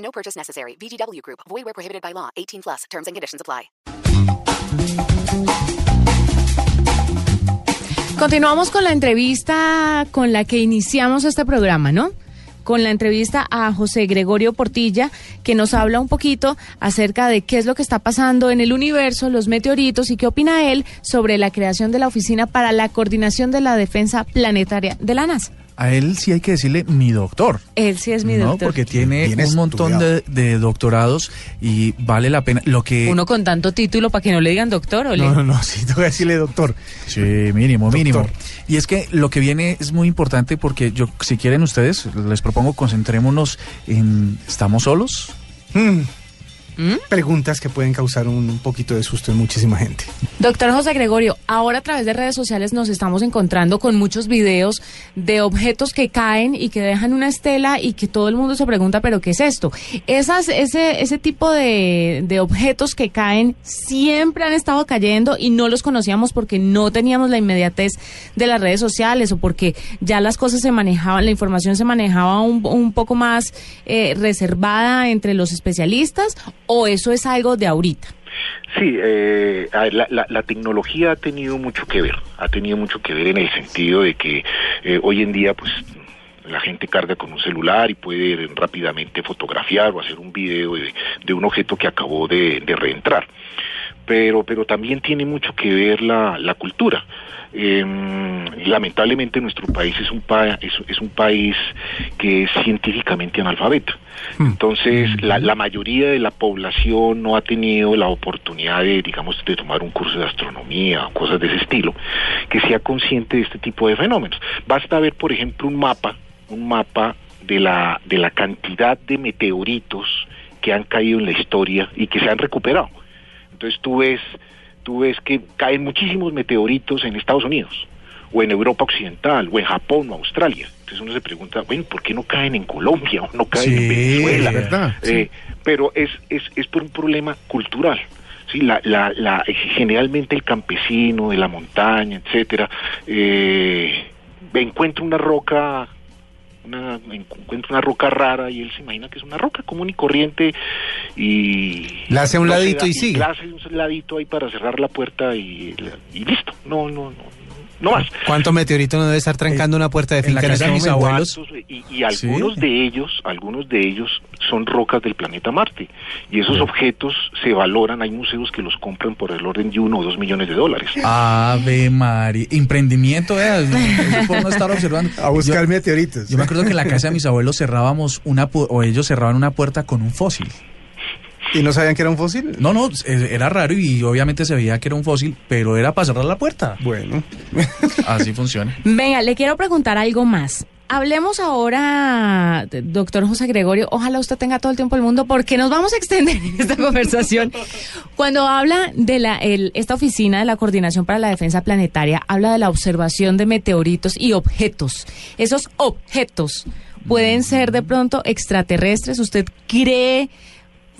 No purchase necessary. VGW Group. Void where prohibited by law. 18 plus. Terms and conditions apply. Continuamos con la entrevista con la que iniciamos este programa, ¿no? Con la entrevista a José Gregorio Portilla, que nos habla un poquito acerca de qué es lo que está pasando en el universo, los meteoritos y qué opina él sobre la creación de la Oficina para la Coordinación de la Defensa Planetaria de la NASA. A él sí hay que decirle mi doctor. Él sí es mi no, doctor. porque tiene Bien un montón de, de doctorados y vale la pena. Lo que Uno con tanto título para que no le digan doctor o le... No, no, no, sí, tengo que decirle doctor. Sí, mínimo, mínimo. Doctor. Y es que lo que viene es muy importante porque yo, si quieren ustedes, les propongo concentrémonos en ¿estamos solos? Mm, ¿Mm? Preguntas que pueden causar un poquito de susto en muchísima gente. Doctor José Gregorio, ahora a través de redes sociales nos estamos encontrando con muchos videos de objetos que caen y que dejan una estela y que todo el mundo se pregunta, pero ¿qué es esto? Esas, ese, ese tipo de, de objetos que caen siempre han estado cayendo y no los conocíamos porque no teníamos la inmediatez de las redes sociales o porque ya las cosas se manejaban, la información se manejaba un, un poco más eh, reservada entre los especialistas o eso es algo de ahorita. Sí, eh, la, la- la tecnología ha tenido mucho que ver, ha tenido mucho que ver en el sentido de que eh, hoy en día, pues, la gente carga con un celular y puede rápidamente fotografiar o hacer un video de, un objeto que acabó de reentrar. Pero, pero también tiene mucho que ver la, la cultura. Eh, lamentablemente nuestro país es un, pa- es, es un país que es científicamente analfabeta. Entonces, la, la mayoría de la población no ha tenido la oportunidad de, digamos, de tomar un curso de astronomía o cosas de ese estilo, que sea consciente de este tipo de fenómenos. Basta ver, por ejemplo, un mapa, un mapa de la, de la cantidad de meteoritos que han caído en la historia y que se han recuperado. Entonces tú ves, tú ves que caen muchísimos meteoritos en Estados Unidos, o en Europa Occidental, o en Japón, o Australia. Entonces uno se pregunta, bueno, ¿por qué no caen en Colombia o no caen en Venezuela? verdad, Eh, Pero es, es, es por un problema cultural. Sí, la, la, la, generalmente el campesino de la montaña, etcétera, eh, encuentra una roca una, encuentra una roca rara y él se imagina que es una roca común y corriente y Le hace un no se ladito da- y sigue. le hace un ladito ahí para cerrar la puerta y, y listo no no no no más ¿Cuánto meteorito no debe estar trancando una puerta de en la finca casa de mis abuelos. Y, y algunos Sí. de ellos algunos de ellos son rocas del planeta Marte y esos objetos se valoran hay museos que los compran por el orden de uno o dos millones de dólares Ave María. Emprendimiento, ¿eh? No estar observando. A buscar Yo- meteoritos. Yo me acuerdo que en la casa de mis abuelos cerrábamos una pu- o ellos cerraban una puerta con un fósil. ¿Y no sabían que era un fósil? No, no, era raro y obviamente se veía que era un fósil, pero era para cerrar la puerta. Bueno. Así funciona. Venga, le quiero preguntar algo más. Hablemos ahora, doctor José Gregorio, ojalá usted tenga todo el tiempo del mundo porque nos vamos a extender en esta conversación. Cuando habla de la, el- esta oficina de la Coordinación para la Defensa Planetaria, habla de la observación de meteoritos y objetos. Esos objetos pueden ser de pronto extraterrestres. ¿Usted cree?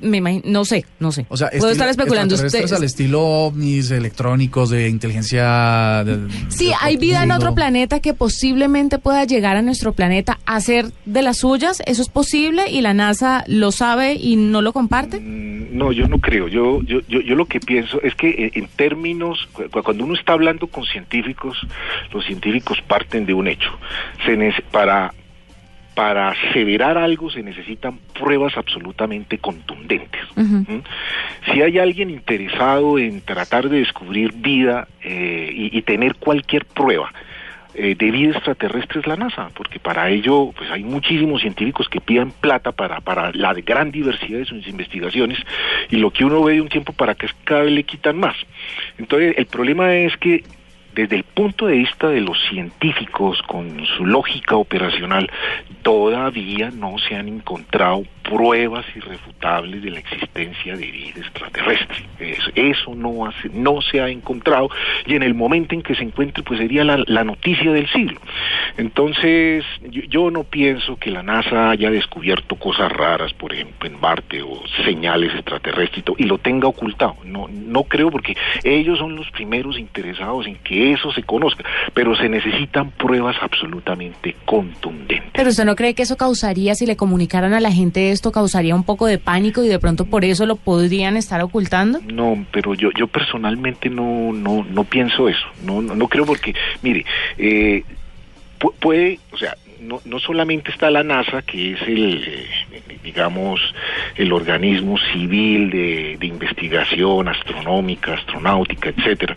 Me imagino, no sé, no sé. O sea, Puedo estilo- estar especulando. al estilo ovnis electrónicos de inteligencia. de- Sí, de hay vida en otro planeta que posiblemente pueda llegar a nuestro planeta a ser de las suyas. ¿Eso es posible y la NASA lo sabe y no lo comparte? Mm, No, yo no creo. Yo, yo, yo, yo lo que pienso es que eh, en términos, cu- cu- cuando uno está hablando con científicos, los científicos parten de un hecho. Se para, para aseverar algo se necesitan pruebas absolutamente contundentes. ¿Mm? Si hay alguien interesado en tratar de descubrir vida eh, y, y tener cualquier prueba eh, de vida extraterrestre es la NASA, porque para ello pues hay muchísimos científicos que piden plata para, para la gran diversidad de sus investigaciones y lo que uno ve de un tiempo para que cada vez le quitan más. Entonces el problema es que desde el punto de vista de los científicos, con su lógica operacional, todavía no se han encontrado pruebas irrefutables de la existencia de vida extraterrestre. Eso, no, hace, no se ha encontrado y en el momento en que se encuentre pues sería la, la noticia del siglo. Entonces yo, yo, no pienso que la NASA haya descubierto cosas raras, por ejemplo, en Marte o señales extraterrestres y lo tenga ocultado. No, no creo porque ellos son los primeros interesados en que eso se conozca, pero se necesitan pruebas absolutamente contundentes. Pero usted no cree que eso causaría, si le comunicaran a la gente esto, causaría un poco de pánico y de pronto por eso lo podrían estar ocultando? No, pero yo, yo personalmente no, no, no pienso eso. No, no, no creo porque, mire, eh, pu puede, o sea, no, no solamente está la NASA, que es el, eh, digamos, el organismo civil de, de investigación astronómica, astronáutica, etcétera,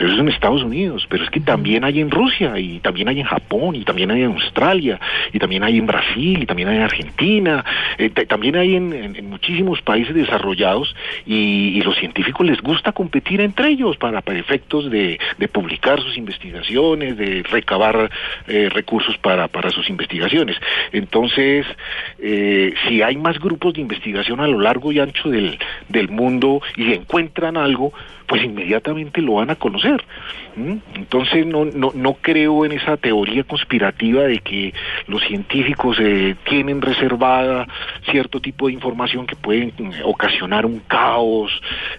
pero eso es en Estados Unidos, pero es que también hay en Rusia, y también hay en Japón, y también hay en Australia, y también hay en Brasil, y también hay en Argentina, eh, también hay en, muchísimos países desarrollados, y, los científicos les gusta competir entre ellos para, efectos de, publicar sus investigaciones, de recabar eh, recursos para, sus investigaciones. Entonces, eh, si hay más grupos de investigación a lo largo y ancho del mundo y encuentran algo, pues inmediatamente lo van a conocer. ¿Mm? Entonces no, no, no creo en esa teoría conspirativa de que los científicos eh, tienen reservada cierto tipo de información que pueden ocasionar un caos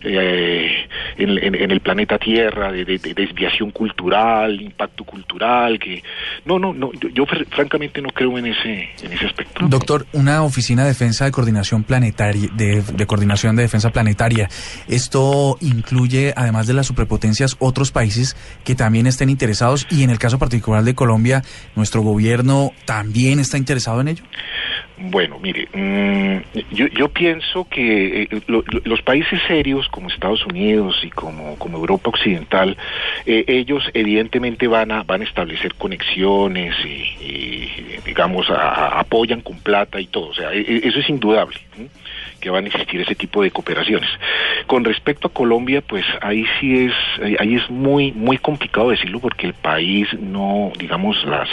eh, en, en, en, el planeta Tierra, de, de, de, desviación cultural, impacto cultural, que no, no, no, yo, yo francamente no creo en ese, en ese aspecto. Doctor, una oficina de defensa de coordinación planetaria, de, de coordinación de defensa planetaria, esto incluye además de las superpotencias, otros países que también estén interesados y en el caso particular de Colombia, nuestro gobierno también está interesado en ello? Bueno, mire, mmm, yo, yo, pienso que eh, lo, lo, los países serios como Estados Unidos y como, como Europa Occidental, eh, ellos evidentemente van a, van a establecer conexiones y, digamos, a, apoyan con plata y todo. O sea, e, eso es indudable, ¿sí? que van a existir ese tipo de cooperaciones. Con respecto a Colombia, pues ahí sí es, ahí es muy, muy complicado decirlo porque el país no, digamos, las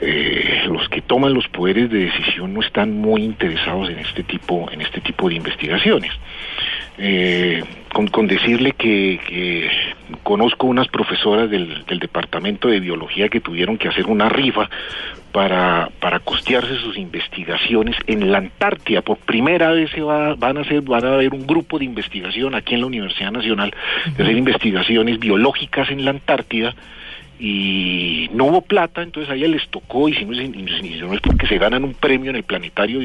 eh, los que toman los poderes de decisión no están muy interesados en este tipo en este tipo de investigaciones. Eh, con, con, decirle que, que, conozco unas profesoras del, del, departamento de biología que tuvieron que hacer una rifa para, para costearse sus investigaciones en la Antártida. Por primera vez se va, van a hacer, van a haber un grupo de investigación aquí en la Universidad Nacional de hacer investigaciones biológicas en la Antártida y no hubo plata, entonces a ella les tocó, y si no, es, si no es porque se ganan un premio en el planetario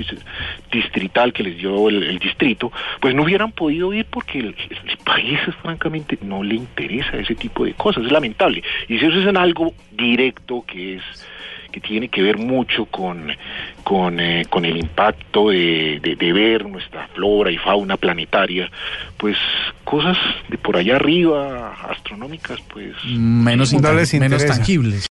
distrital que les dio el, el distrito, pues no hubieran podido ir porque el, el, país francamente no le interesa ese tipo de cosas, es lamentable. Y si eso es en algo directo que es que tiene que ver mucho con, con, eh, con el impacto de, de, de, ver nuestra flora y fauna planetaria, pues cosas de por allá arriba, astronómicas, pues... Menos, menos tangibles.